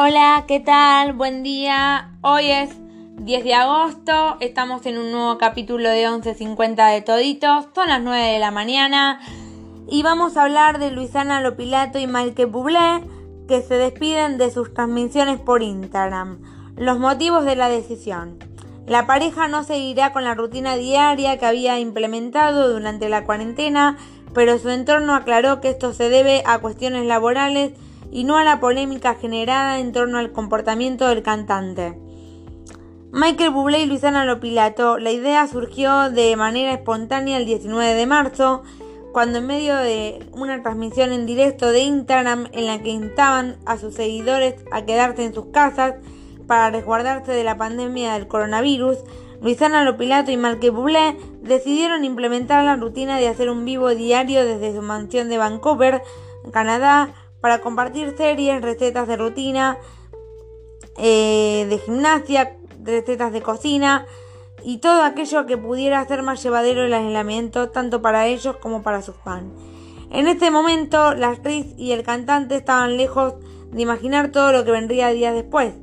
Hola, ¿qué tal? Buen día. Hoy es 10 de agosto. Estamos en un nuevo capítulo de 11.50 de Toditos. Son las 9 de la mañana. Y vamos a hablar de Luisana Lopilato y Michael Bublé que se despiden de sus transmisiones por Instagram. Los motivos de la decisión. La pareja no seguirá con la rutina diaria que había implementado durante la cuarentena, pero su entorno aclaró que esto se debe a cuestiones laborales y no a la polémica generada en torno al comportamiento del cantante. Michael Bublé y Luisana Lopilato, la idea surgió de manera espontánea el 19 de marzo, cuando en medio de una transmisión en directo de Instagram en la que instaban a sus seguidores a quedarse en sus casas para resguardarse de la pandemia del coronavirus, Luisana Lopilato y Michael Bublé decidieron implementar la rutina de hacer un vivo diario desde su mansión de Vancouver, Canadá, para compartir series, recetas de rutina, eh, de gimnasia, recetas de cocina y todo aquello que pudiera hacer más llevadero el aislamiento tanto para ellos como para sus fans. En este momento, la actriz y el cantante estaban lejos de imaginar todo lo que vendría días después.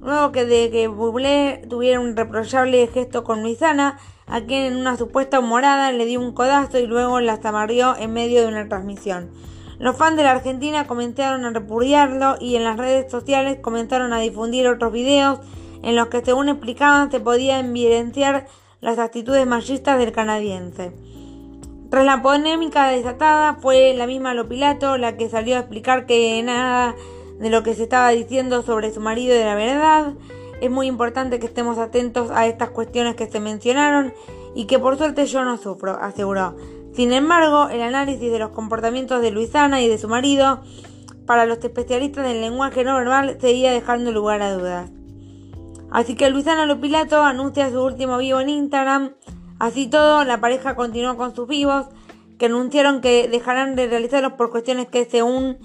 Luego que de que Bublé tuviera un reprochable gesto con Luisana, a quien en una supuesta humorada le dio un codazo y luego la zamarrió en medio de una transmisión. Los fans de la Argentina comenzaron a repudiarlo y en las redes sociales comenzaron a difundir otros videos en los que según explicaban se podía evidenciar las actitudes machistas del canadiense. Tras la polémica desatada fue la misma Lopilato la que salió a explicar que nada de lo que se estaba diciendo sobre su marido era verdad. Es muy importante que estemos atentos a estas cuestiones que se mencionaron y que por suerte yo no sufro, aseguró. Sin embargo, el análisis de los comportamientos de Luisana y de su marido para los especialistas del lenguaje no verbal seguía dejando lugar a dudas. Así que Luisana Lopilato anuncia su último vivo en Instagram. Así todo, la pareja continuó con sus vivos, que anunciaron que dejarán de realizarlos por cuestiones que, según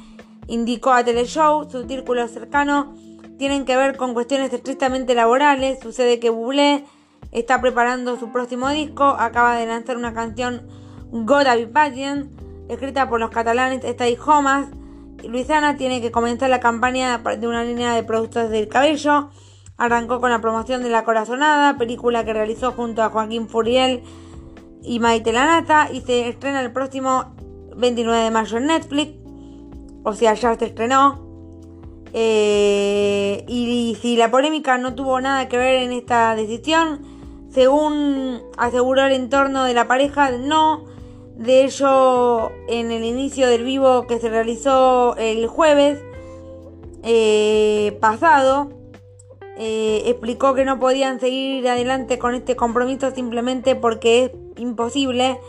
indicó a Teleshow, su círculo cercano, tienen que ver con cuestiones estrictamente laborales. Sucede que Bublé está preparando su próximo disco, acaba de lanzar una canción Gotta Be Patient, escrita por los catalanes Stay Homas. Luisana tiene que comenzar la campaña de una línea de productos del cabello. Arrancó con la promoción de La Corazonada, película que realizó junto a Joaquín Furiel y Maite Lanata y se estrena el próximo 29 de mayo en Netflix. O sea, ya se estrenó. Eh, y si la polémica no tuvo nada que ver en esta decisión, según aseguró el entorno de la pareja, no. De hecho, en el inicio del vivo que se realizó el jueves eh, pasado, eh, explicó que no podían seguir adelante con este compromiso simplemente porque es imposible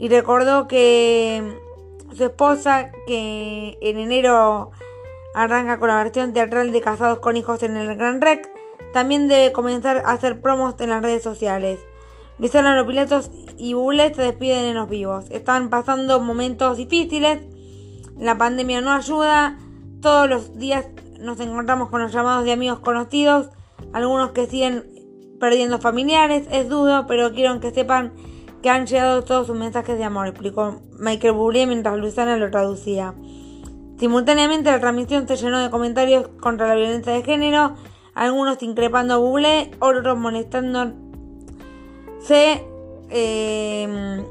y recordó que su esposa, que en enero arranca con la versión teatral de Casados con Hijos en el Gran Rec, también debe comenzar a hacer promos en las redes sociales. Luisana los pilotos y Buble se despiden en los vivos. Están pasando momentos difíciles. La pandemia no ayuda. Todos los días nos encontramos con los llamados de amigos conocidos. Algunos que siguen perdiendo familiares. Es dudo, pero quiero que sepan que han llegado todos sus mensajes de amor, explicó Michael Bublé mientras Luisana lo traducía. Simultáneamente la transmisión se llenó de comentarios contra la violencia de género, algunos increpando a Bublé, otros molestando se em,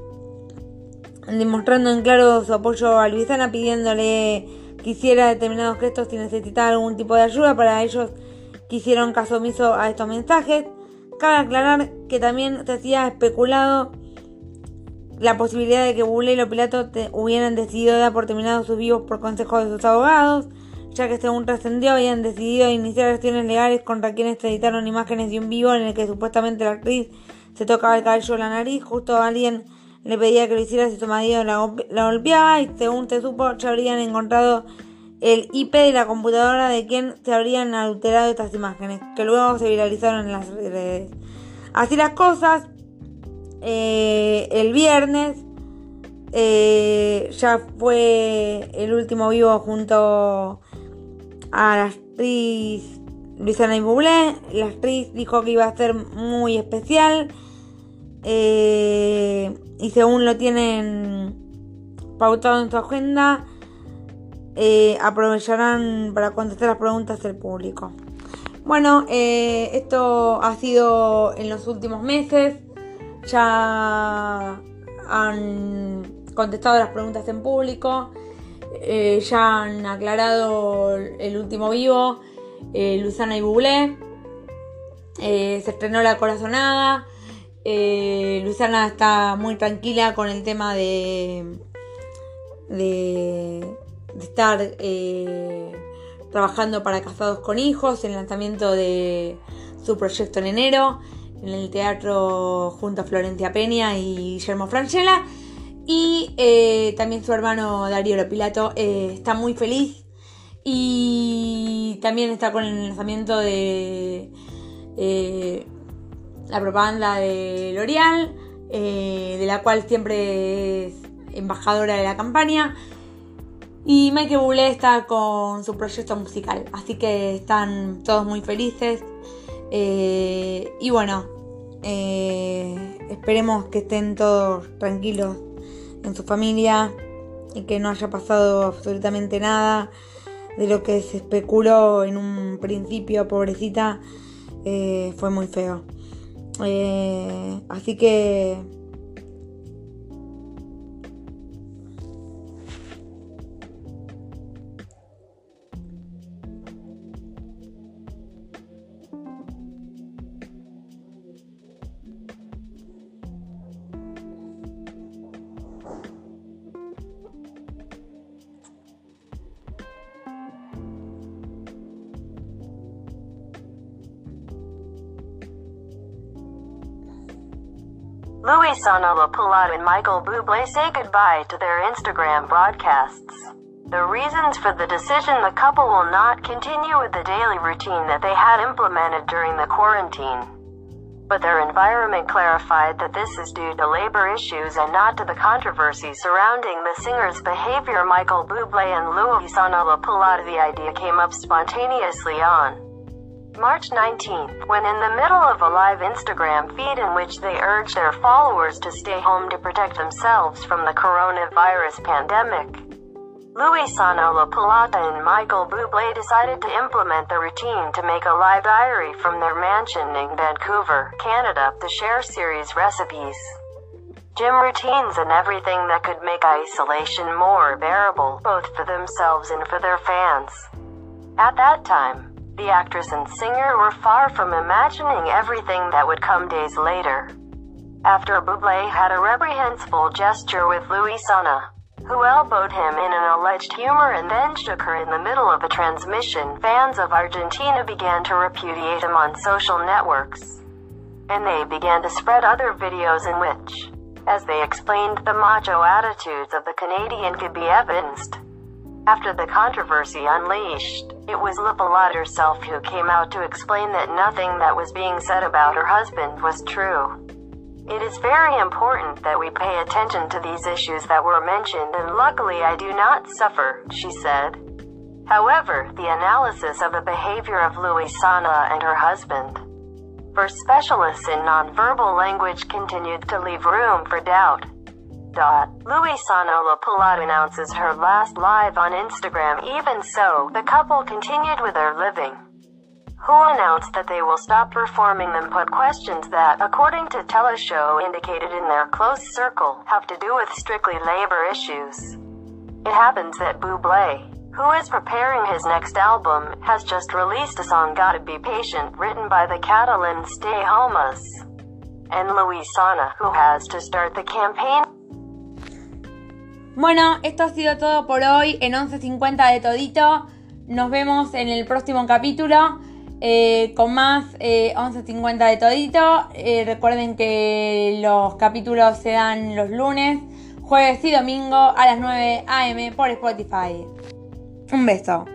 demostrando en claro su apoyo a Luisana, pidiéndole que hiciera determinados gestos si necesitaba algún tipo de ayuda. Para ellos que hicieron caso omiso a estos mensajes. Cabe aclarar que también se hacía especulado la posibilidad de que Buble y los Pilatos hubieran decidido dar por terminados sus vivos por consejo de sus abogados, ya que según trascendió habían decidido iniciar acciones legales contra quienes editaron imágenes de un vivo en el que supuestamente la actriz se tocaba el cabello de la nariz, justo alguien le pedía que lo hiciera si su marido la, golpeaba y según se supo ya habrían encontrado el IP de la computadora de quien se habrían adulterado estas imágenes, que luego se viralizaron en las redes. Así las cosas, eh, el viernes eh, ya fue el último vivo junto a la actriz Luisana Bublé. La actriz dijo que iba a ser muy especial eh, y según lo tienen pautado en su agenda, eh, aprovecharán para contestar las preguntas del público. Bueno, eh, esto ha sido en los últimos meses. Ya han contestado las preguntas en público. Ya han aclarado el último vivo, Luzana y Bublé. Se estrenó la corazonada. Luzana está muy tranquila con el tema de, de, estar trabajando para Casados con Hijos, el lanzamiento de su proyecto en enero, en el teatro junto a Florencia Peña y Guillermo Franchella. Y eh, también su hermano Darío Lopilato eh, está muy feliz. Y también está con el lanzamiento de eh, la propaganda de L'Oreal, de la cual siempre es embajadora de la campaña. Y Michael Bublé está con su proyecto musical. Así que están todos muy felices. y bueno, esperemos que estén todos tranquilos en su familia y que no haya pasado absolutamente nada de lo que se especuló en un principio, pobrecita, eh, fue muy feo. Eh, así que Louis Sonolapulot and Michael Bublé say goodbye to their Instagram broadcasts. The reasons for the decision the couple will not continue with the daily routine that they had implemented during the quarantine. But their environment clarified that this is due to labor issues and not to the controversy surrounding the singer's behavior. Michael Bublé and Louis Sonolapulot the idea came up spontaneously on March 19th, when in the middle of a live Instagram feed in which they urged their followers to stay home to protect themselves from the coronavirus pandemic. Louis Sanola Pilata and Michael Bublé decided to implement the routine to make a live diary from their mansion in Vancouver, Canada, to share series recipes, gym routines and everything that could make isolation more bearable, both for themselves and for their fans. At that time, the actress and singer were far from imagining everything that would come days later. After Bublé had a reprehensible gesture with Luisana, who elbowed him in an alleged humor and then shook her in the middle of a transmission, fans of Argentina began to repudiate him on social networks. And they began to spread other videos in which, as they explained, the macho attitudes of the Canadian could be evidenced. After the controversy unleashed, it was Lipolot herself who came out to explain that nothing that was being said about her husband was true. It is very important that we pay attention to these issues that were mentioned and luckily I do not suffer, she said. However, the analysis of the behavior of Luisana and her husband for specialists in nonverbal language continued to leave room for doubt. Luisana La announces her last live on Instagram. Even so, the couple continued with their living. Who announced that they will stop performing them put questions that, according to Teleshow indicated in their close circle, have to do with strictly labor issues. It happens that Bublé, who is preparing his next album, has just released a song Gotta Be Patient written by the Catalan Stay Homas. And Luisana, who has to start the campaign Bueno, esto ha sido todo por hoy en 11.50 de Todito. Nos vemos en el próximo capítulo eh, con más eh, 11.50 de Todito. Eh, recuerden que los capítulos se dan los lunes, jueves y domingo a las 9 am por Spotify. Un beso.